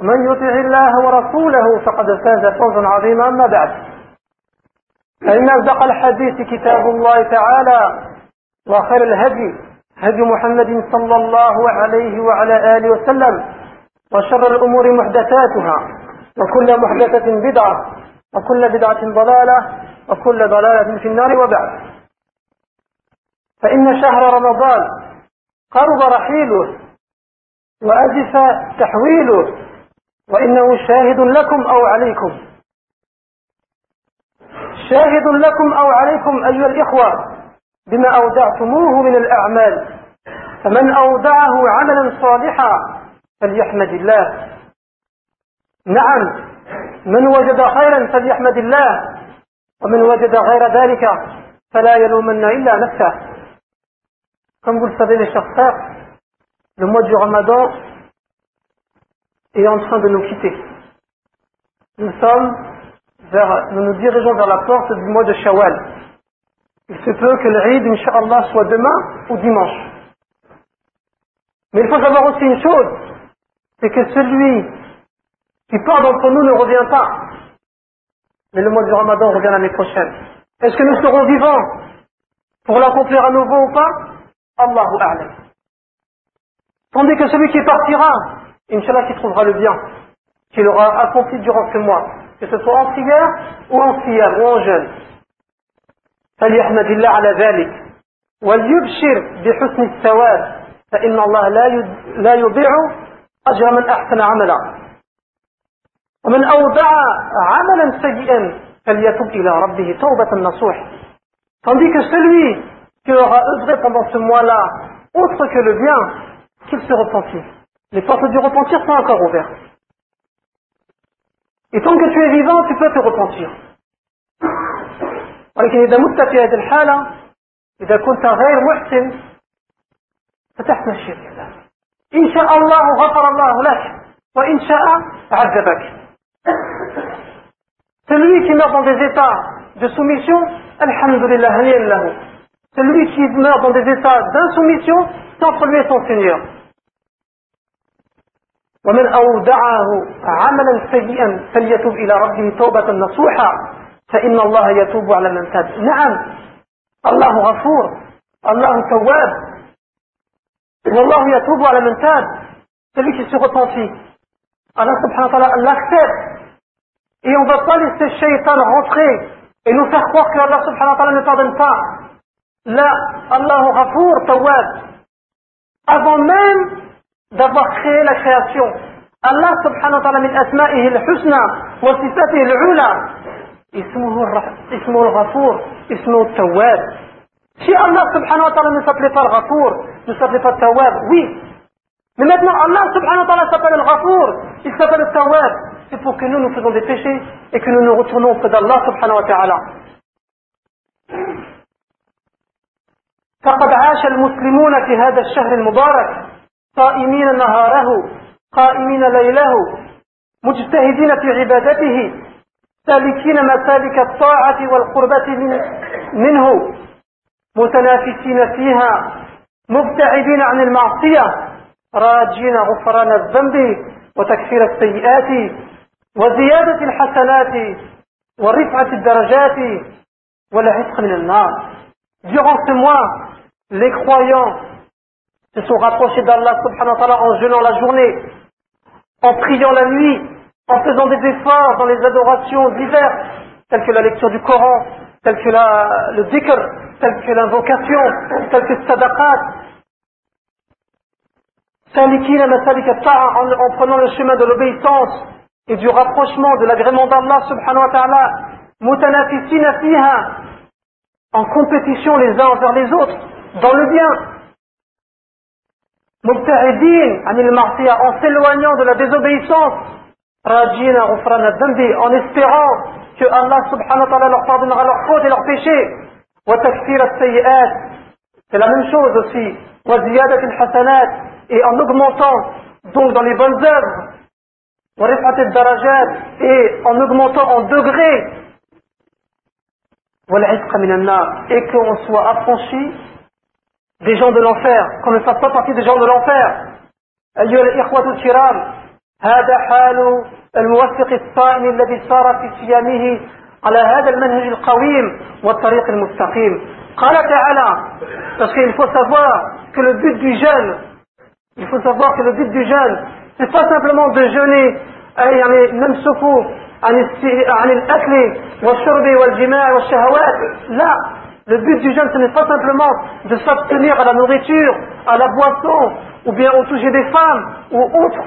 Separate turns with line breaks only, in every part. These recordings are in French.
ومن يطع الله ورسوله فقد فاز فوزا عظيما أما بعد. فإن أصدق الحديث كتاب الله تعالى وخير الهدي هدي محمد صلى الله عليه وعلى آله وسلم وشر الأمور محدثاتها وكل محدثة بدعة وكل بدعة ضلالة وكل ضلالة في النار وبعد. فإن شهر رمضان قرب رحيله وأزف تحويله وإنه شاهد لكم أو عليكم. شاهد لكم أو عليكم أيها الإخوة بما أودعتموه من الأعمال. فمن أودعه عملا صالحا فليحمد الله. نعم من وجد خيرا فليحمد الله. ومن وجد غير ذلك فلا يلومن إلا نفسه. Comme vous le savez, mes chers frères, le mois du Ramadan est en train de nous quitter. Nous sommes vers, nous nous dirigeons vers la porte du mois de Shawwal. Il se peut que le Eid, Inch'Allah, soit demain ou dimanche. Mais il faut savoir aussi une chose, c'est que celui qui part d'entre nous ne revient pas. Mais le mois du Ramadan revient l'année prochaine. Est-ce que nous serons vivants pour l'accomplir à nouveau ou pas? Allahu A'lam. Tandis que celui qui partira, Inch'Allah qui trouvera le bien, qu'il aura accompli durant ce mois, que ce soit en prière ou en siyam ou en jeûne. فليحمد الله على ذلك وليبشر بحسن الثواب فإن الله لا يضيع أجر من أحسن عملا ومن أودع عملا سيئا فليتوب إلى ربه توبة نصوح tandis que celui qui aura œuvré pendant ce mois-là autre que le bien qu'il se repentit les portes du repentir sont encore ouvertes et tant que tu es vivant tu peux te repentir ولكن إذا مت في هذه الحالة إذا كنت غير محسن فتحت مشيئة الله إن شاء الله غفر الله لك وإن شاء عذبك Celui qui meurt dans des états de soumission, Alhamdulillah, lahu. Celui qui meurt dans des états d'insoumission, c'est entre lui et son Seigneur. ومن أودعه عملا سيئا فليتوب إلى ربه توبة نصوحا فإن الله يتوب على من تاب نعم الله غفور الله تواب والله يتوب على من تاب celui qui se repentit Allah subhanahu wa ta'ala l'accepte et on ne va pas laisser Shaitan rentrer et nous faire croire que Allah subhanahu wa ta'ala ne pardonne pas là Allah Ghafour Tawab avant même d'avoir créé la création Allah subhanahu wa ta'ala min asma'ihi al-husna wa sifatihi al-ula اسمه الغفور اسمه التواب si Allah subhanahu wa ta'ala ne s'appelait pas le Ghafour ne s'appelait pas le Tawab oui mais maintenant Allah subhanahu wa ta'ala s'appelle le Ghafour il s'appelle le Tawab c'est pour que nous nous faisons des péchés et que nous nous retournons auprès d'Allah subhanahu wa ta'ala فقد عاش المسلمون في هذا الشهر المبارك صائمين نهاره قائمين ليله مجتهدين في عبادته سالكين مسالك الطاعة والقربة من منه متنافسين فيها مبتعدين عن المعصية راجين غفران الذنب وتكفير السيئات وزيادة الحسنات ورفعة الدرجات والعتق من النار. Durant ce mois, les croyants se sont rapprochés d'Allah subhanahu wa ta'ala en jeûnant la journée, en priant la nuit, en faisant des efforts dans les adorations diverses, telles que la lecture du Coran, telles que le dhikr, telles que l'invocation, telles que sadaqat, en, en prenant le chemin de l'obéissance et du rapprochement de l'agrément d'Allah subhanahu wa ta'ala, en compétition les uns envers les autres, dans le bien. Mubta'idin anil martiya, en s'éloignant de la désobéissance, en espérant que Allah subhanahu wa ta'ala leur pardonnera leurs fautes et leurs péchés. C'est la même chose aussi. Et en augmentant donc dans les bonnes œuvres. Et en augmentant en degrés et qu'on soit affranchi des gens de l'enfer, qu'on ne fasse pas partie des gens de l'enfer. أيها الإخوة الكرام هذا حال الموفق الصائم الذي سار في صيامه على هذا المنهج القويم والطريق المستقيم قال تعالى parce qu'il faut savoir que le but du jeûne il faut savoir que le but du jeûne c'est pas simplement de jeûner يعني نمسكوا عن الأكل والشرب والجماع والشهوات لا le but du jeûne ce n'est pas simplement de s'abstenir à la nourriture à la boisson ou bien au sujet des femmes ou autres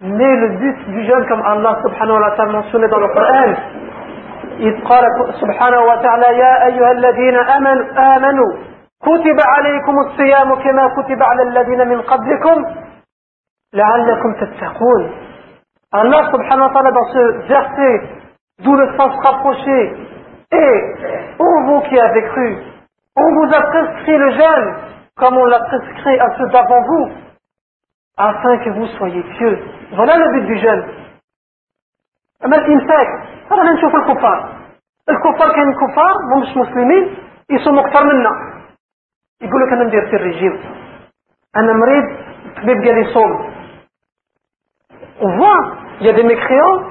mais le but du jeûne comme Allah subhanahu wa ta'ala mentionné dans le Coran إذ قال سبحانه وتعالى يا أيها الذين آمنوا, آمنوا كتب عليكم الصيام كما كتب على الذين من قبلكم لعلكم تتقون Allah subhanahu wa ta'ala dans ce verset, d'où le sens rapproché, et ô vous qui avez cru, on vous a prescrit le jeûne, comme on l'a prescrit à ceux d'avant vous, afin que vous soyez pieux. Voilà le but du jeûne. أما الإمساك رانا نشوف الكفار الكفار كاين كفار مش مسلمين يصوموا أكثر منا يقول لك أنا ندير في الرجيم أنا مريض الطبيب قال لي صوم on voit, il y a des mécréants,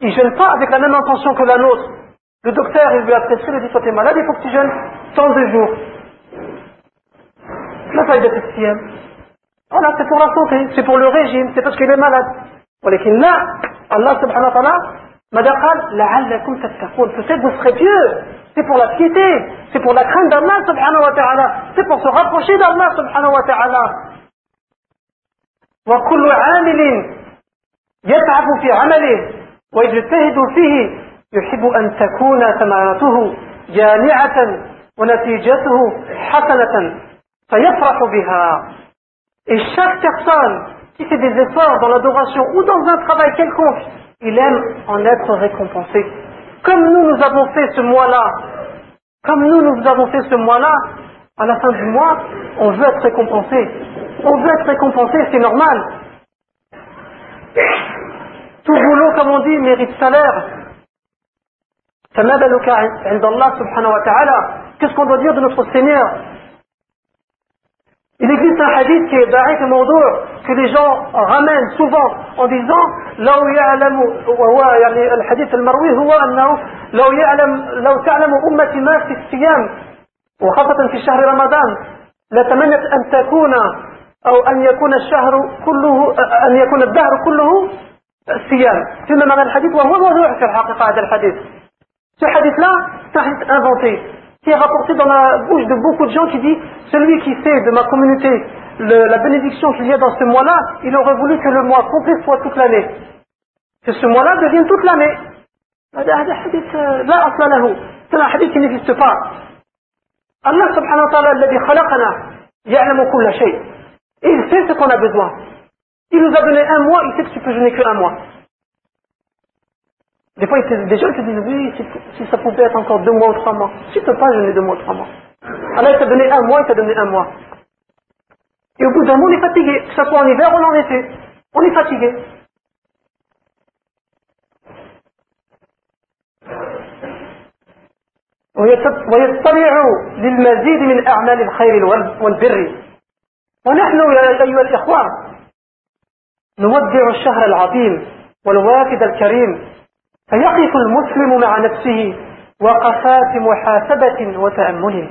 ils ne jeûnent pas avec la même intention que la nôtre. Le docteur, il lui a prescrit, il lui dit, toi t'es malade, il faut que tu jeûnes 102 jours. La faille de Voilà, c'est pour la santé, c'est pour le régime, c'est parce qu'il est malade. ولكن là, Allah subhanahu wa ta'ala ماذا قال لعلكم تتقون peut-être vous serez pieux c'est pour la piété c'est pour la crainte d'Allah subhanahu wa ta'ala c'est pour se rapprocher d'Allah subhanahu wa ta'ala وكل عامل يتعب في عمله ويجتهد فيه يحب أن تكون ثمرته جامعة ونتيجته حسنة فيفرح بها Et chaque personne qui fait des efforts dans l'adoration ou dans un travail quelconque, il aime en être récompensé. Comme nous, nous avons fait ce mois-là, comme nous, nous avons fait ce mois-là, à la fin du mois, on veut être récompensé. On veut être récompensé, c'est normal. Tout boulot, comme on dit, mérite salaire. Qu'est-ce qu'on doit dire de notre Seigneur Il existe un hadith qui est da'if et que les gens ramènent souvent en disant لو يعلم وهو يعني الحديث المروي هو أنه لو يعلم لو تعلم أمتي ما في الصيام وخاصة في شهر رمضان لتمنت أن تكون أو أن يكون الشهر كله أن يكون الدهر كله الصيام فيما معنى الحديث وهو موضوع في الحقيقة هذا الحديث Ce hadith-là, c'est un hadith inventé, qui est rapporté dans la bouche de beaucoup de gens qui disent Celui qui sait de ma communauté la bénédiction qu'il y a dans ce mois-là, il aurait voulu que le mois complet soit toute l'année. Que ce mois-là devienne toute l'année. Euh, c'est un hadith qui n'existe pas. Allah subhanahu wa ta'ala, il sait ce qu'on a besoin. Il nous a donné un mois, il sait que tu peux donner qu'un mois. Des fois, des gens te disent, oui, si, ça pouvait être encore deux mois ou trois mois. Tu peux pas jeûner deux mois ou trois mois. Alors, il t'a donné un mois, il t'a donné un mois. Et au bout d'un mois, on est fatigué. Que ce soit en hiver ou en été. On est fatigué. للمزيد من أعمال الخير والبر ونحن يا أيها الإخوة نودع الشهر العظيم والوافد الكريم فيقف المسلم مع نفسه وقفات محاسبة وتأمل.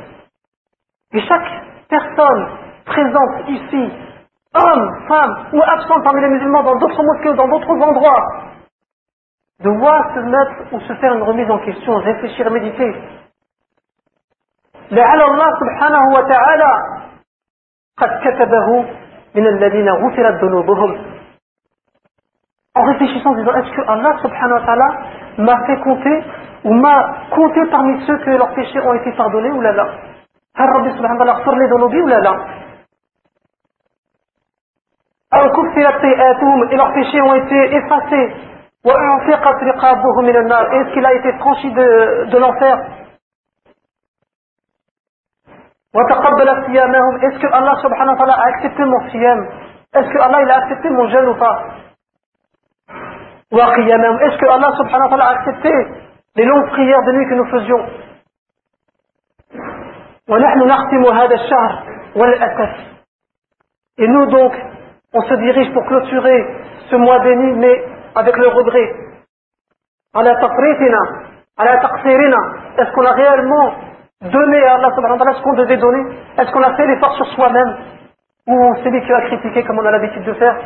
Et chaque personne présente ici, hommes, femmes, ou absents parmi les musulmans dans d'autres mosquées ou dans d'autres endroits, devoir se mettre ou se faire une remise en question, réfléchir, méditer. لعل الله سبحانه وتعالى قد كتبه من الذين غفرت ذنوبهم en réfléchissant en disant est-ce que Allah subhanahu wa ta'ala m'a fait compter ou m'a compté parmi ceux que leurs péchés ont été pardonnés ou là là? Rabbi subhanahu wa ta'ala retourné dans ou là là? Et leurs péchés ont été effacés. Est-ce qu'il a été franchi de, de l'enfer? Est-ce que Allah subhanahu wa ta'ala a accepté mon siyam? Est-ce que Allah a accepté mon jeûne ou pas? Est-ce que Allah subhanahu wa ta'ala a accepté les longues prières de nuit que nous faisions Et nous donc, on se dirige pour clôturer ce mois béni, mais avec le regret. Est-ce qu'on a réellement donné à Allah subhanahu wa ta'ala ce qu'on devait donner? Est-ce qu'on a fait l'effort sur soi-même? Ou c'est lui qui va critiquer comme on a l'habitude de faire?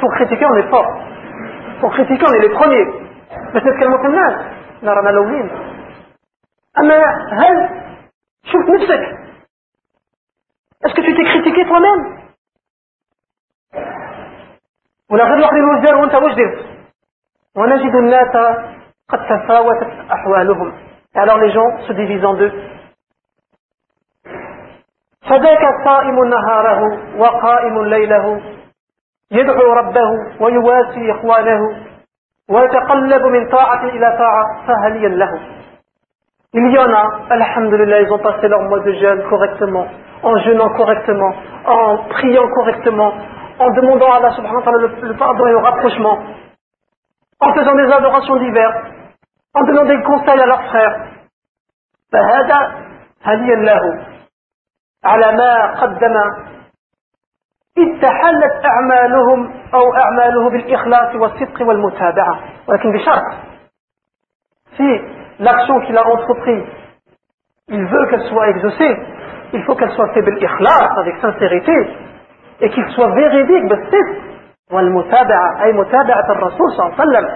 Pour critiquer, on est fort. pour critiquer on est les premiers بس نتكلموا في الناس نرانا لوين أما هل شوف نفسك est-ce que tu t'es critiqué toi-même ولا غير الواحد الوزار وانت واش درت ونجد الناس قد تفاوتت أحوالهم alors les gens se divisent en deux فذاك صائم نهاره وقائم ليله يدعو ربه ويواسي إخوانه ويتقلب من طاعة إلى طاعة فهليا له Il y en a, alhamdulillah, ils ont passé leur mois de jeûne correctement, en jeûnant correctement, en priant correctement, en demandant à Allah subhanahu wa ta'ala le pardon et le rapprochement, en faisant des adorations diverses, en donnant des conseils à leurs frères. فهذا هديا له على ما قدم إذ تحلت أعمالهم أو أعماله بالإخلاص والصدق والمتابعة. ولكن بشرط. Si l'action qu'il a entreprise il veut qu'elle soit exaucée il faut qu'elle soit faite بالإخلاص avec sincérité et qu'il soit véridique بالصدق والمتابعة أي متابعة الرسول صلى الله عليه وسلم.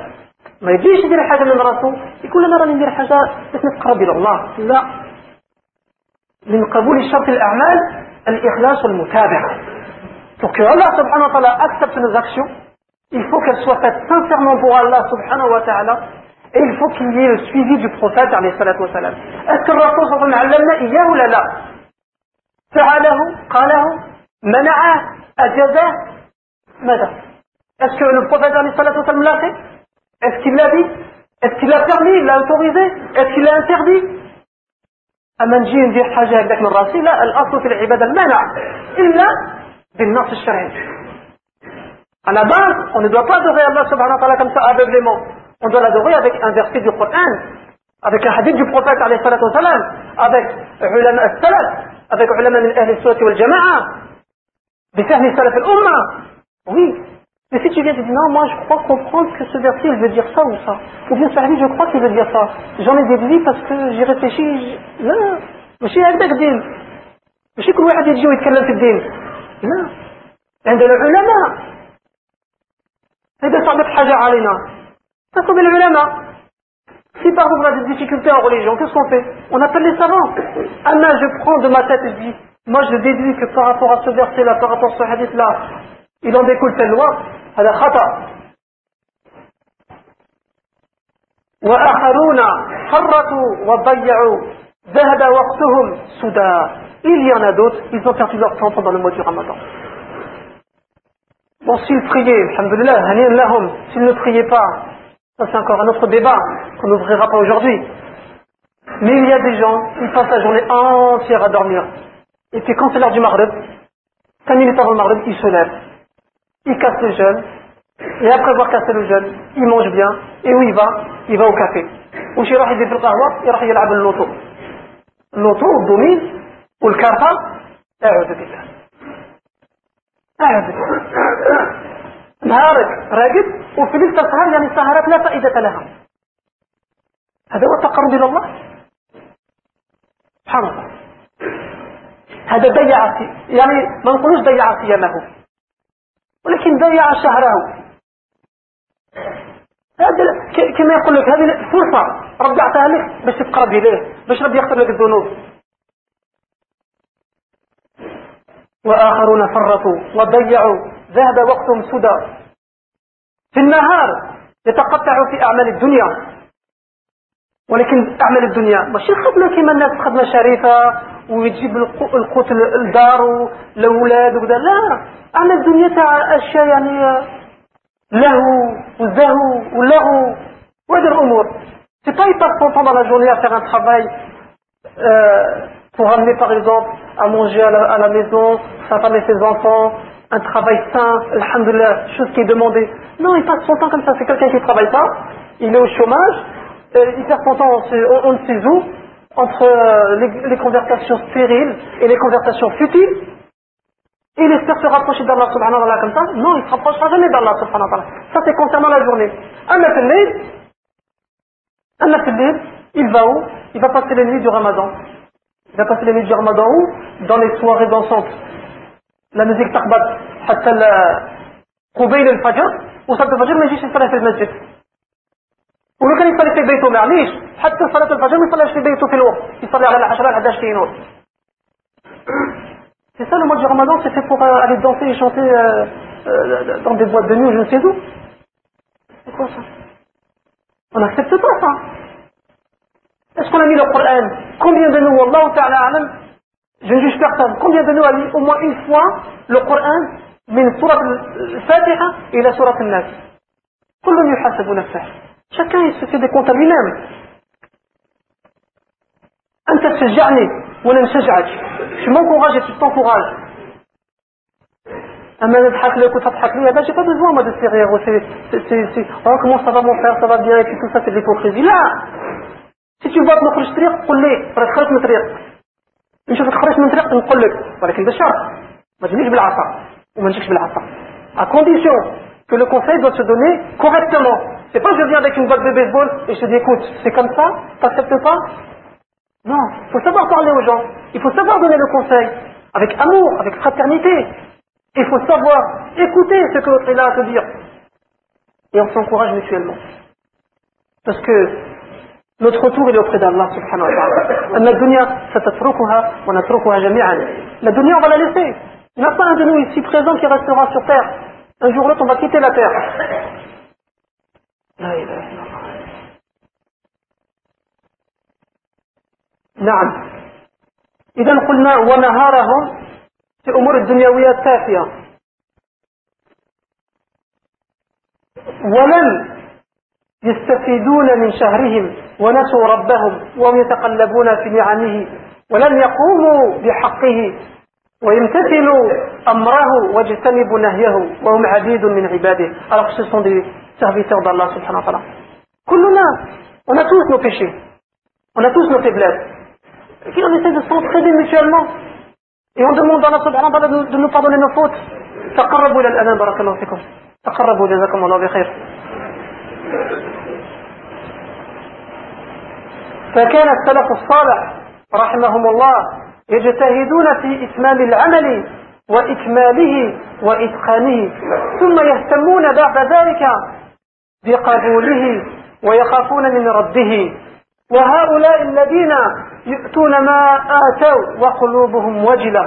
ما يجيش يدير حاجة من الرسول يقول أنا راني ندير حاجة باش نتقرب إلى الله. لا. من قبول شرط الأعمال الإخلاص والمتابعة. Pour que Allah subhanahu wa ta'ala accepte nos actions, il faut qu'elles soient faites sincèrement pour Allah subhanahu wa ta'ala et il faut qu'il y ait le suivi du prophète alayhi salatu wa salam. Est-ce que le Rasul sallallahu alayhi wa sallam إياه ولا لا؟ فعله قاله منعه أجازه ماذا؟ Est-ce que le prophète alayhi salatu wa salam l'a fait? Est-ce qu'il l'a dit Est-ce qu'il l'a permis Il l'a autorisé Est-ce qu'il l'a interdit أما نجي ندير حاجة هكذاك من راسي لا الأصل في العبادة المنع إلا بالنص الشرعي À la base, on ne doit pas adorer Allah subhanahu wa ta'ala comme ça aveuglément. On doit l'adorer avec un verset du Coran, avec un hadith du prophète alayhi salatu wa salam, avec ulama al-salaf, avec ulama min ahli sunnah wal jama'a, بفهم salaf al-umma. Oui, Mais si tu viens et tu dis non, moi je crois comprendre que ce verset il veut dire ça ou ça, ou bien ça je crois qu'il veut dire ça, j'en ai déduit parce que j'ai réfléchi, لا ماشي هكذاك الدين ماشي كل واحد يجي ويتكلم في الدين لا عند العلماء إذا صعبت حاجة علينا نطلب العلماء Si par exemple on a des difficultés en religion, qu'est-ce qu'on fait On appelle les savants. Anna, je prends de ma tête et je dis, moi je déduis que par rapport à ce verset-là, par rapport à ce hadith-là, il en découle telle loi, هذا خطأ وآخرون حركوا وضيعوا ذهب وقتهم سدى il y en a d'autres, ils ont perdu leur temps pendant le mois du ramadan. Bon, s'ils priaient, alhamdulillah, s'ils ne priaient pas, ça c'est encore un autre débat qu'on n'ouvrira pas aujourd'hui. Mais il y a des gens, ils passent la journée entière à dormir. Et puis quand c'est l'heure du Maghreb, quand il est avant le Maghreb, ils se lèvent. Ils cassent le jeûne. Et après avoir cassé le jeûne, ils mangent bien. Et où il va? Il va au café. Ou chez Rahid il fait le l'auto. L'auto, au domicile, والكارتا أعوذ بالله أعوذ بالله نهارك راقد وفي ليلة سهر يعني سهرات لا فائدة لها. هذا هو التقرب إلى الله. سبحان الله. هذا ضيع يعني ما نقولوش ضيع صيامه. ولكن ضيع شهره. هذا كما يقول لك هذه فرصة. ربي أعطاها لك باش تقرب إليه باش ربي يغفر لك الذنوب. وآخرون فرطوا وضيعوا ذهب وقتهم سدى في النهار يتقطع في أعمال الدنيا ولكن أعمال الدنيا ماشي خدمة كما الناس خدمة شريفة ويجيب القوت الدار والأولاد وكذا لا أعمال الدنيا تاع أشياء يعني له والزهو واللغو وهذه الأمور C'est pas il passe son temps dans travail euh, pour amener par exemple à manger à la, maison, sa femme et ses enfants, un travail sain, alhamdoulilah, chose qui est demandée. Non, il passe son temps comme ça. C'est quelqu'un qui ne travaille pas, il est au chômage, euh, il perd son temps on, ne sait où, entre euh, les, conversations stériles et les conversations futiles, il espère se rapprocher d'Allah subhanahu wa ta'ala comme ça Non, il ne se rapprochera jamais d'Allah subhanahu wa ta'ala. Ça c'est concernant la journée. Un il va où? Il va passer les nuits du ramadan. Il va passer les nuits du ramadan où Dans les soirées dansantes. La musique taqbat, حتى قبيل الفجر وصلت الفجر ما يجيش يصلي في المسجد ولو كان يصلي في بيته معليش حتى صلاة الفجر ما يصليش في بيته في الوقت يصلي على العشرة 11 كينور C'est ça le mois du ramadan, c'est fait pour euh, aller danser et chanter euh, euh, dans des boîtes de nuit, je ne sais où. C'est quoi ça On n'accepte pas ça. Est-ce qu'on a mis le Coran Combien de nous, Allah Ta'ala je ne juge personne, combien de nous a mis au moins une fois le Coran من سورة الفاتحة إلى سورة الناس كل يحاسب نفسه chacun il se fait des comptes à lui-même أنت تشجعني ولا نشجعك je m'encourage et tu t'encourages أما نضحك لك وتضحك لي هذا j'ai pas besoin moi de ces rires c'est c'est oh comment ça va mon frère ça va bien et puis tout ça c'est de l'hypocrisie là si tu vois que نخرج طريق قل لي راك خرجت من طريق نشوفك خرجت من طريق نقول لك ولكن بشرط ما تجينيش بالعصا وما نجيكش بالعصا à condition que le conseil doit se donner correctement c'est pas je viens avec une batte de baseball et je te dis écoute c'est comme ça t'acceptes pas Non, il faut savoir parler aux gens. Il faut savoir donner le conseil. Avec amour, avec fraternité. Il faut savoir écouter ce que l'autre est là à te dire. Et on s'encourage mutuellement. Parce que notre retour est auprès d'Allah subhanahu wa ta'ala. La dunya, La dunya, on va la laisser. Il n'y a pas un de nous ici présent qui restera sur terre. Un jour ou l'autre, on va quitter la terre. نعم إذا قلنا ونهارهم في أمور الدنيوية التافهة ولم يستفيدون من شهرهم ونسوا ربهم وهم يتقلبون في نعمه ولم يقوموا بحقه ويمتثلوا أمره واجتنبوا نهيه وهم عبيد من عباده alors ce sont des serviteurs d'Allah subhanahu wa ta'ala كلنا on a tous nos péchés on a tous nos faiblesses Et on essaie de s'entraider mutuellement. Et on demande à Allah subhanahu wa ta'ala de nous pardonner nos fautes. تقربوا إلى الأمام بارك الله فيكم تقربوا جزاكم الله بخير فكان السلف الصالح رحمهم الله يجتهدون في إتمام العمل وإكماله وإتقانه ثم يهتمون بعد ذلك بقبوله ويخافون من رده وهؤلاء الذين يؤتون ما آتوا وقلوبهم وجلة.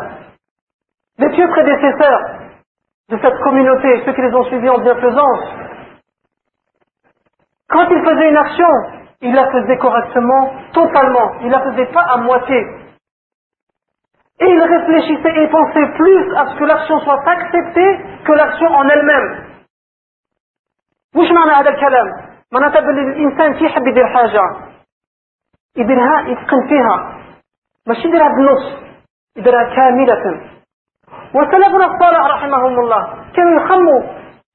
Les pieux prédécesseurs de cette communauté, ceux qui les ont suivis en bienfaisance, quand ils faisaient une action, ils la faisaient correctement, totalement, ils la faisaient pas à moitié. Et ils réfléchissaient et pensaient plus à ce que l'action soit acceptée que l'action en elle-même. وش معنى هذا الكلام؟ معناتها بالإنسان في حب يدير حاجة يديرها يتقن فيها ماشي يديرها بالنص يديرها كاملة وسلفنا الصالح رحمهم الله كانوا يخموا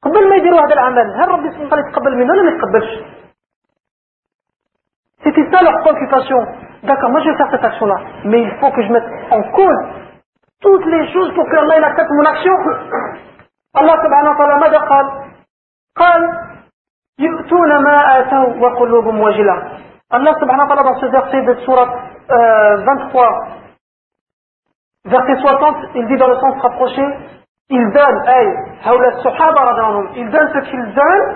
قبل ما يديروا هذا العمل هل ربي سبحانه وتعالى يتقبل منه ولا ما يتقبلش C'était ça leur préoccupation. D'accord, moi je vais faire cette action-là. Mais il faut que je mette en cause toutes les choses pour que Allah accepte mon action. Allah subhanahu wa ta'ala ماذا قال؟ قال يؤتون ما آتوا وقلوبهم وجلة Allah subhanahu wa ta'ala dans ce verset de surat euh, 23 Verset 60, il dit dans le sens rapproché, ils donnent, hey, ils donnent ce qu'ils donnent,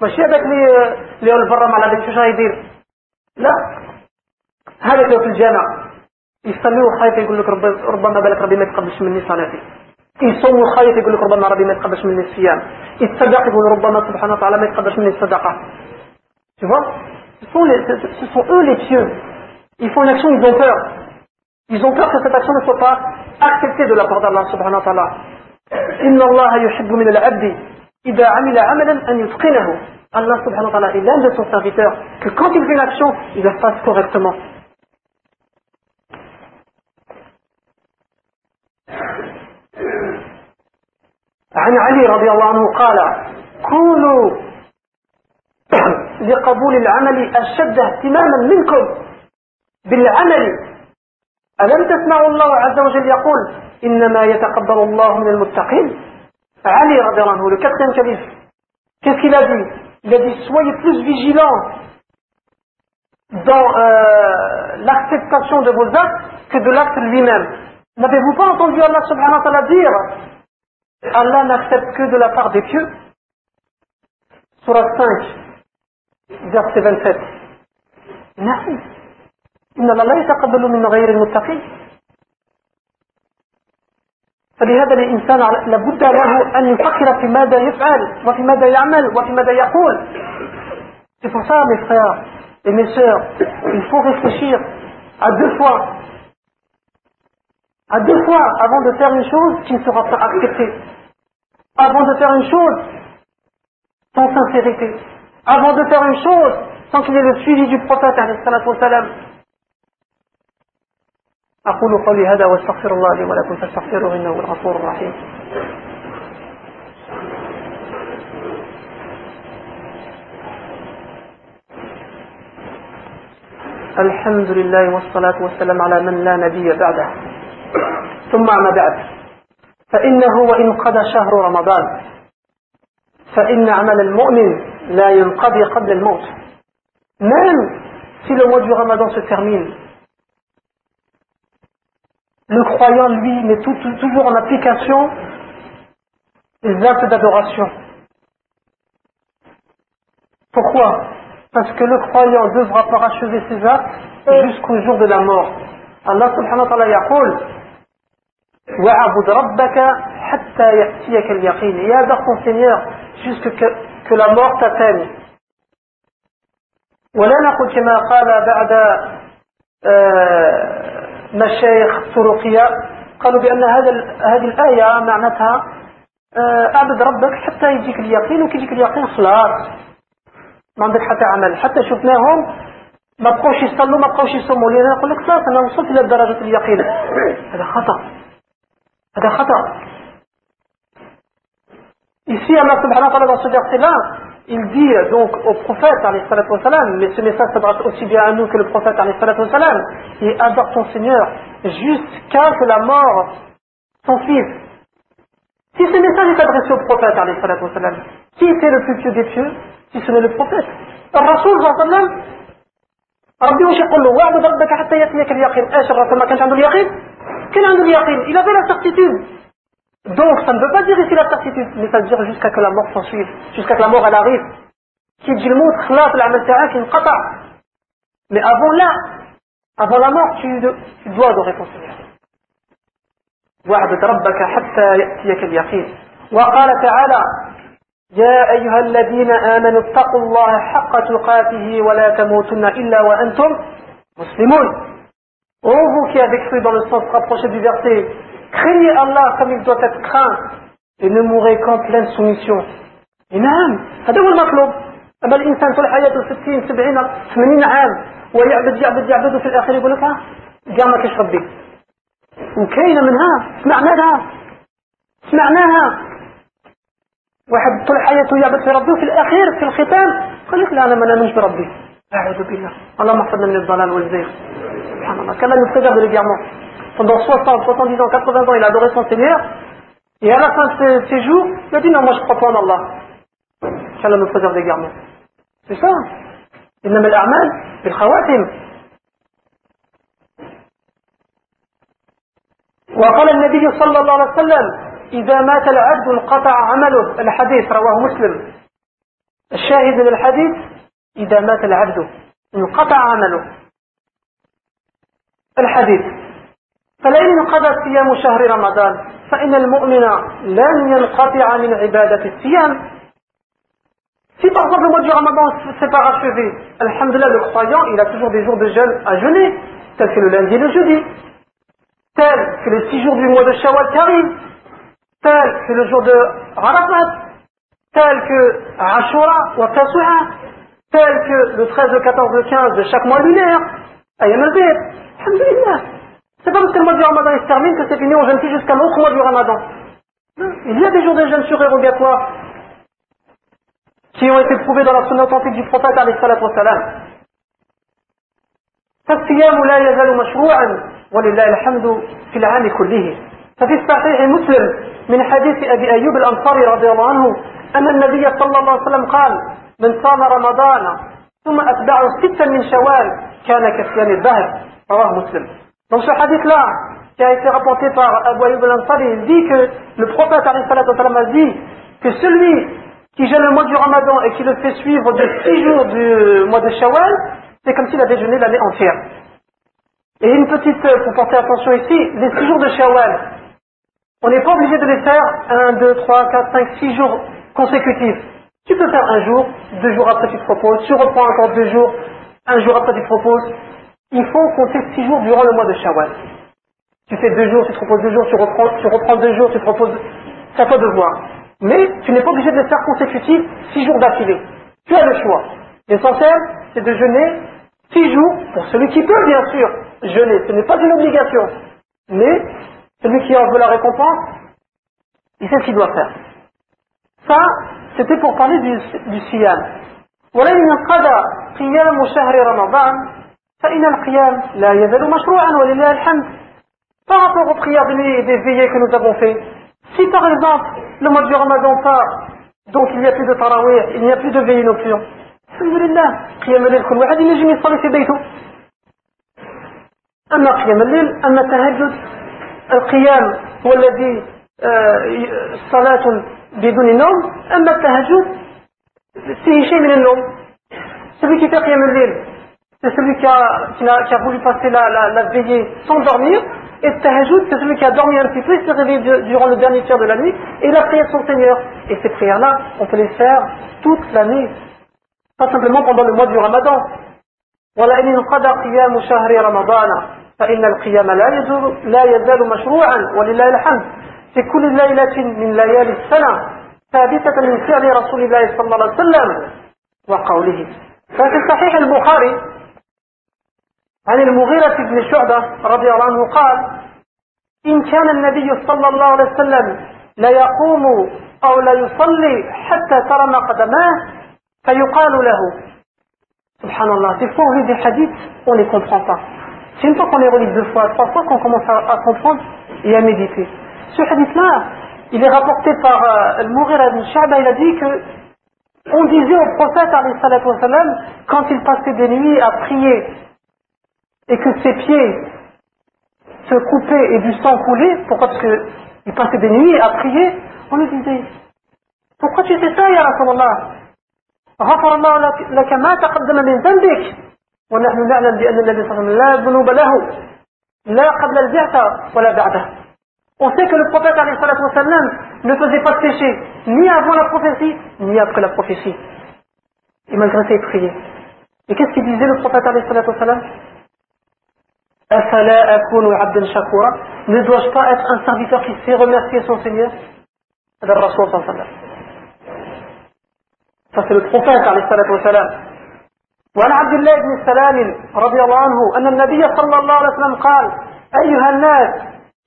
ماشي هذاك اللي اللي هو البرا مع هذاك شو يدير؟ لا. هذاك اللي في الجامع؟ يصلي وخايف يقول لك رب ربما بالك ربي ما يتقبلش مني صلاتي يصوم وخايف يقول لك ربما ربي ما يتقبلش مني الصيام. يتصدق يقول ربما سبحانه وتعالى ما يتقبلش مني الصدقة. Tu vois? Ce sont, les, ce sont eux les pieux. Ils font une action ils ont peur. Ils ont peur que cette action ne soit pas acceptée de la part d'Allah subhanahu wa ta'ala. إن الله يحب من العبد إذا عمل عملا أن يتقنه. Allah subhanahu wa ta'ala est l'un de son serviteur. Que quand il fait. عن علي رضي الله عنه قال كونوا لقبول العمل أشد اهتماما منكم بالعمل. ألم تسمعوا الله عز وجل يقول إنما يتقبل الله من المتقين؟ Ali, le quatrième calife, qu'est-ce qu'il a dit? Il a dit soyez plus vigilants dans euh, l'acceptation de vos actes que de l'acte lui-même. N'avez-vous pas entendu Allah subhanahu wa ta'ala dire Allah n'accepte que de la part des pieux? Surah 5, verset 27. Merci. فلهذا الإنسان لابد له أن يفكر في ماذا يفعل وفي ماذا يعمل وفي ماذا يقول C'est pour ça, mes frères et mes sœurs, il faut réfléchir à deux fois, à deux fois avant de faire une chose qui ne sera pas acceptée, avant de faire une chose sans sincérité, avant de faire une chose sans qu'il y ait le suivi du prophète, alayhi salatu wa salam, أقول قولي هذا واستغفر الله لي ولكم فاستغفروه إنه الغفور الرحيم. الحمد لله والصلاة والسلام على من لا نبي بعده. ثم ما بعد. فإنه وإن قضى شهر رمضان. فإن عمل المؤمن لا ينقضي قبل الموت. Même si le mois du ramadan se termine le croyant, lui, met toujours en application les actes d'adoration. Pourquoi Parce que le croyant devra parachever ses actes jusqu'au jour de la mort. Allah subhanahu wa ta'ala yaqul وَعَبُدْ رَبَّكَ حَتَّى يَأْتِيَكَ الْيَقِينِ Et adore ton Seigneur jusqu'à que, que la mort t'atteigne. ولا نقول كما قال بعد مشايخ طرقية قالوا بأن هذا هذه الآية معناتها أعبد ربك حتى يجيك اليقين وكي يجيك اليقين خلاص ما عندك حتى عمل. حتى شفناهم ما بقوش يصلوا ما بقوش يصوموا. لأن يقول لك خلاص أنا وصلت إلى درجة اليقين. هذا خطأ. هذا خطأ. Ici, Allah subhanahu wa ta'ala dans il dit donc au prophète, mais ce message s'adresse aussi bien à nous que le prophète, et adore ton Seigneur jusqu'à que la mort s'ensuive. Si ce message est adressé au prophète, qui était le plus pieux des pieux, si ce n'est le prophète الرسول صلى الله عليه وسلم ربي وش يقول له واعبد ربك حتى يأتيك اليقين ايش الرسول ما كانش عنده اليقين كان عنده اليقين il avait la certitude donc, ça ne veut pas dire ici la certitude, mais ça veut dire jusqu'à que la mort s'en suive, jusqu'à que la mort elle arrive. Qui dit le mot, qui Mais avant là, avant la mort, tu, tu dois adorer ton Seigneur. واعبد ربك حتى يأتيك اليقين وقال تعالى يا أيها الذين آمنوا اتقوا الله حق تقاته ولا تموتن إلا وأنتم مسلمون Oh vous qui avez cru dans le sens rapproché du verset Craignez Allah comme il doit être craint et ne mourrez qu'en pleine soumission. نعم هذا هو المطلوب. أما الإنسان في الحياة 60 70 80 عام ويعبد يعبد يعبد وفي الآخر يقول لك كاع ما كاش ربي؟ وكاينة منها سمعناها سمعناها واحد طول حياته يعبد في ربي وفي الأخير في الختام يقول لك لا أنا ما نامنش بربي. أعوذ بالله. اللهم احفظنا من الضلال والزيغ. سبحان الله. nous préserve régulièrement pendant 60, 70 ans, 80 ans il a adoré son Seigneur. Et à la fin de ses, jours il a dit non moi je crois pas en Allah. qu'Allah nous préserve régulièrement c'est ça. إنما الأعمال بالخواتم وقال النبي صلى الله عليه وسلم إذا مات العبد انقطع عمله الحديث رواه مسلم الشاهد من الحديث إذا مات العبد انقطع عمله الحديث فلئن انقضى صيام شهر رمضان فإن المؤمن لن ينقطع من عبادة الصيام Si par exemple le mois du Ramadan s'est pas achevé, Alhamdulillah, le croyant, il a toujours des jours de jeûne à jeûner, tel que le lundi et le jeudi, tel que les six jours du mois de Shawwal qui arrivent, tel que le jour de Arafat, tel que Ashura ou Tasu'a, tel que le 13, le 14, le 15 de chaque mois lunaire, Ayam al Alhamdulillah. C'est pas parce que le mois du Ramadan se termine que c'est fini, on jeûne plus jusqu'à l'autre mois du Ramadan. Il y a des jours de jeûne surérogatoires qui ont été prouvés dans la sunna authentique du prophète alayhi salatu wassalam. فالصيام لا يزال مشروعا ولله الحمد في العام كله ففي الصحيح مسلم من حديث أبي أيوب الأنصاري رضي الله عنه أن النبي صلى الله عليه وسلم قال من صام رمضان ثم أتبعه ستا من شوال كان كصيام الدهر رواه مسلم Dans ce hadith-là, qui a été rapporté par Abu Ayyub al-Ansari, il dit que le prophète a dit que celui qui gêne le mois du Ramadan et qui le fait suivre de six jours du mois de Shawwal, c'est comme s'il a déjeuné l'année entière. Et une petite, euh, pour porter attention ici, les six jours de Shawwal, on n'est pas obligé de les faire un, deux, trois, quatre, cinq, six jours consécutifs. Tu peux faire un jour, deux jours après tu te proposes, tu reprends encore deux jours, un jour après tu te proposes. Il faut compter six jours durant le mois de Shawwal. Tu fais deux jours, tu te proposes deux jours, tu reprends, tu reprends deux jours, tu te proposes. C'est à toi de voir. Mais tu n'es pas obligé de les faire consécutifs six jours d'affilée. Tu as le choix. L'essentiel, c'est de jeûner six jours, pour celui qui peut bien sûr jeûner. Ce n'est pas une obligation. Mais celui qui en veut la récompense, il sait ce qu'il doit faire. Ça, c'était pour parler du, du siyam. فإن القيام لا يزال مشروعا ولله الحمد par rapport aux prières de nuit et des veillées que nous avons fait si par exemple le mois du Ramadan part, donc il n'y a plus de tarawih, il n'y a plus de veillée nocturne, alhamdulillah, قيام الليل كل واحد ينجم يصلي في بيته. أما قيام الليل أما التهجد القيام هو الذي صلاة بدون نوم أما التهجد فيه شيء من النوم. Celui qui fait قيام الليل, c'est celui qui a, qui a, qui a voulu passer la, la, la veillée sans dormir, et tahajjud, c'est celui qui a dormi un petit peu, il s'est réveillé durant le dernier tiers de la nuit, et il a prié son Seigneur. Et ces prières-là, on peut les faire toute l'année. Pas simplement pendant le mois du Ramadan. ولئن انقضى قيام شهر رمضان فإن القيام لا يزال, لا يزال مشروعا ولله الحمد في كل ليلة من ليالي السنة ثابتة من فعل رسول الله صلى الله عليه وسلم وقوله ففي صحيح البخاري عن المغيرة بن شعبة رضي الله عنه قال إن كان النبي صلى الله عليه وسلم لا يقوم أو لا يصلي حتى ترم قدماه فيقال له سبحان الله des fois on lit des hadiths on ne les comprend pas c'est une fois qu'on les relit deux fois trois fois qu'on commence à, à comprendre et à méditer ce hadith là il est rapporté par euh, Al-Mughira ibn Sha'ba il a dit que on disait au prophète quand il passait des nuits à prier et que ses pieds se coupaient et du sang coulait, pourquoi Parce qu'il passait des nuits à prier, on lui disait Pourquoi tu fais ça, Ya Rasulallah غفر الله لك ما تقدم من ذنبك ونحن نعلم بأن النبي صلى الله عليه وسلم لا ذنوب له لا قبل البعثة ولا بعده On sait que le prophète sallam, ne faisait pas de péché, ni avant la prophétie, ni après la prophétie. Et malgré ça, il priait. Et qu'est-ce qu'il disait le prophète sallam Ne dois-je pas être un serviteur qui sait remercier son Seigneur Ça c'est le prophète وعن عبد الله بن سلام رضي الله عنه أن النبي صلى الله عليه وسلم قال أيها الناس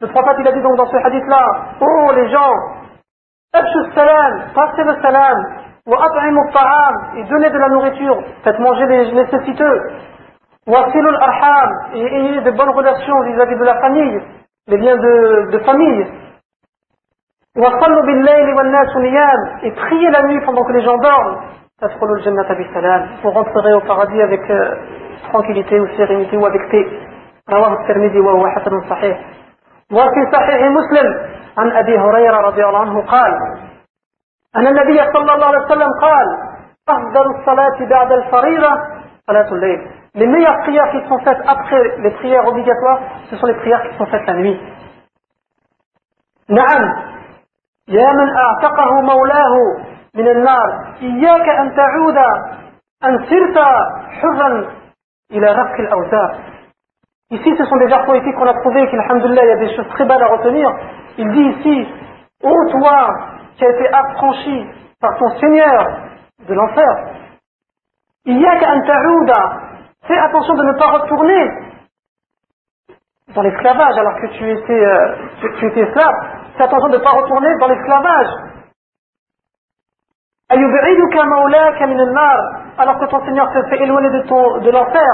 le prophète il a dit donc dans ce hadith là oh les gens أبشوا السلام passez le salam وأطعموا الطعام et donnez de la nourriture faites manger les nécessiteux وصلوا الأرحام et ayez de bonnes relations vis-à-vis de la famille les liens de, de famille وصلوا بالليل والناس نيام et priez la nuit pendant que les gens dorment تدخلوا الجنة بسلام vous rentrerez au paradis avec euh, tranquillité ou sérénité ou avec paix رواه الترمذي وهو حسن صحيح وفي صحيح مسلم عن أبي هريرة رضي الله عنه قال أن النبي صلى الله عليه وسلم قال أفضل الصلاة بعد الفريضة صلاة الليل Les meilleures prières qui sont faites après les prières obligatoires, ce sont les prières qui sont faites la nuit. نعم يا من أعتقه مولاه من النار إياك أن تعود أن صرت حرا إلى رفق الأوزار Ici, ce sont des vers poétiques qu'on a trouvés, qu'Alhamdulillah, il y a des choses très belles à retenir. Il dit ici, ô toi qui as été affranchi par ton Seigneur de l'enfer, Iyaka an ta'ouda, Fais attention de ne pas retourner dans l'esclavage alors que tu étais, euh, tu, étais esclave. Fais attention de ne pas retourner dans l'esclavage. Alors que ton Seigneur te fait éloigner de, ton, de l'enfer,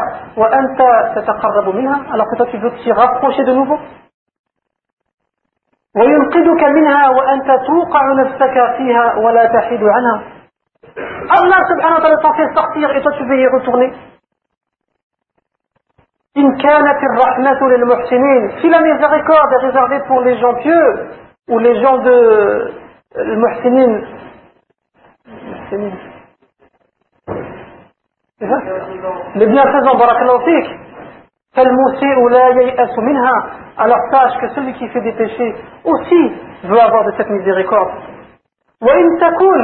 alors que toi tu veux t'y rapprocher de nouveau. Allah subhanahu wa ta'ala t'en fait sortir et toi tu veux y retourner. si la miséricorde est réservée pour les gens pieux ou les gens de المحسنين المحسنين les bienfaisants barakallahu fik فالمسيء لا ييأس منها alors sache que celui qui fait des péchés aussi veut avoir de cette miséricorde وإن تكن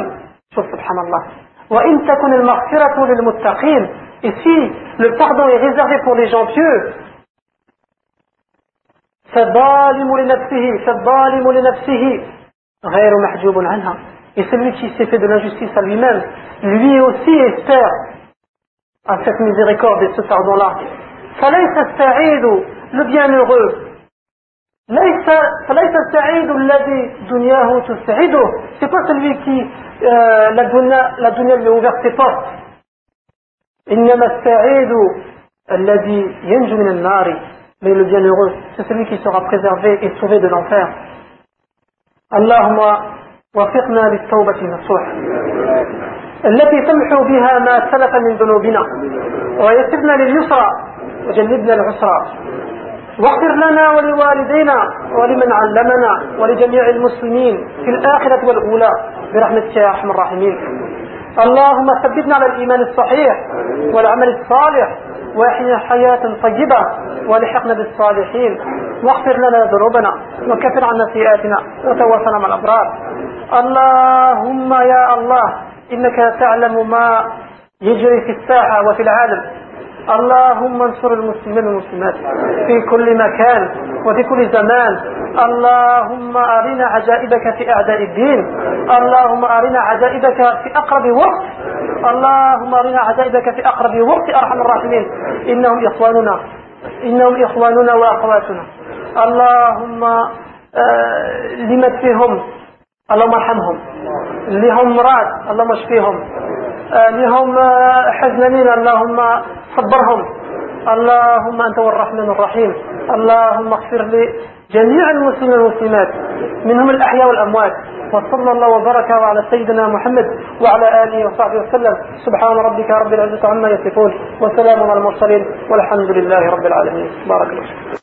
شوف سبحان الله وإن تكن المغفرة للمتقين et si le pardon est réservé pour les gens pieux, et celui qui s'est fait de l'injustice à lui-même, lui aussi espère à cette miséricorde et ce pardon-là. Le bienheureux, c'est pas celui qui euh, la dunya lui a ouvert ses portes. إنما السعيد الذي ينجو من النار. Mais le bienheureux c'est celui qui sera préservé et sauvé de l'enfer. اللهم وفقنا للتوبة النصوح التي تمحو بها ما سلف من ذنوبنا. ويسرنا لليسرى. وجنبنا العسرى. واغفر لنا ولوالدينا ولمن علمنا ولجميع المسلمين في الآخرة والأولى. برحمتك يا أرحم الراحمين. اللهم ثبتنا على الإيمان الصحيح والعمل الصالح وأحينا حياة طيبة ولحقنا بالصالحين. واغفر لنا ذنوبنا وكفر عنا سيئاتنا وتوفنا مع الأبرار. اللهم يا الله إنك تعلم ما يجري في الساحة وفي العالم. اللهم انصر المسلمين والمسلمات في كل مكان وفي كل زمان. اللهم أرنا عجائبك في أعداء الدين. اللهم أرنا عجائبك في أقرب وقت. اللهم أرنا عجائبك في أقرب وقت أرحم الراحمين. إنهم إخواننا. إنهم إخواننا وأخواتنا. اللهم آه لمن فيهم؟ اللهم ارحمهم. لهم مراد. اللهم اشفيهم. لهم آه حزنانين اللهم صبرهم. اللهم أنت هو الرحمن الرحيم. اللهم اغفر لجميع المسلمين والمسلمات منهم الأحياء والأموات. وصلى الله وبارك على سيدنا محمد وعلى آله وصحبه وسلم. سبحان ربك رب العزة عما يصفون. وسلام على المرسلين. والحمد لله رب العالمين. بارك الله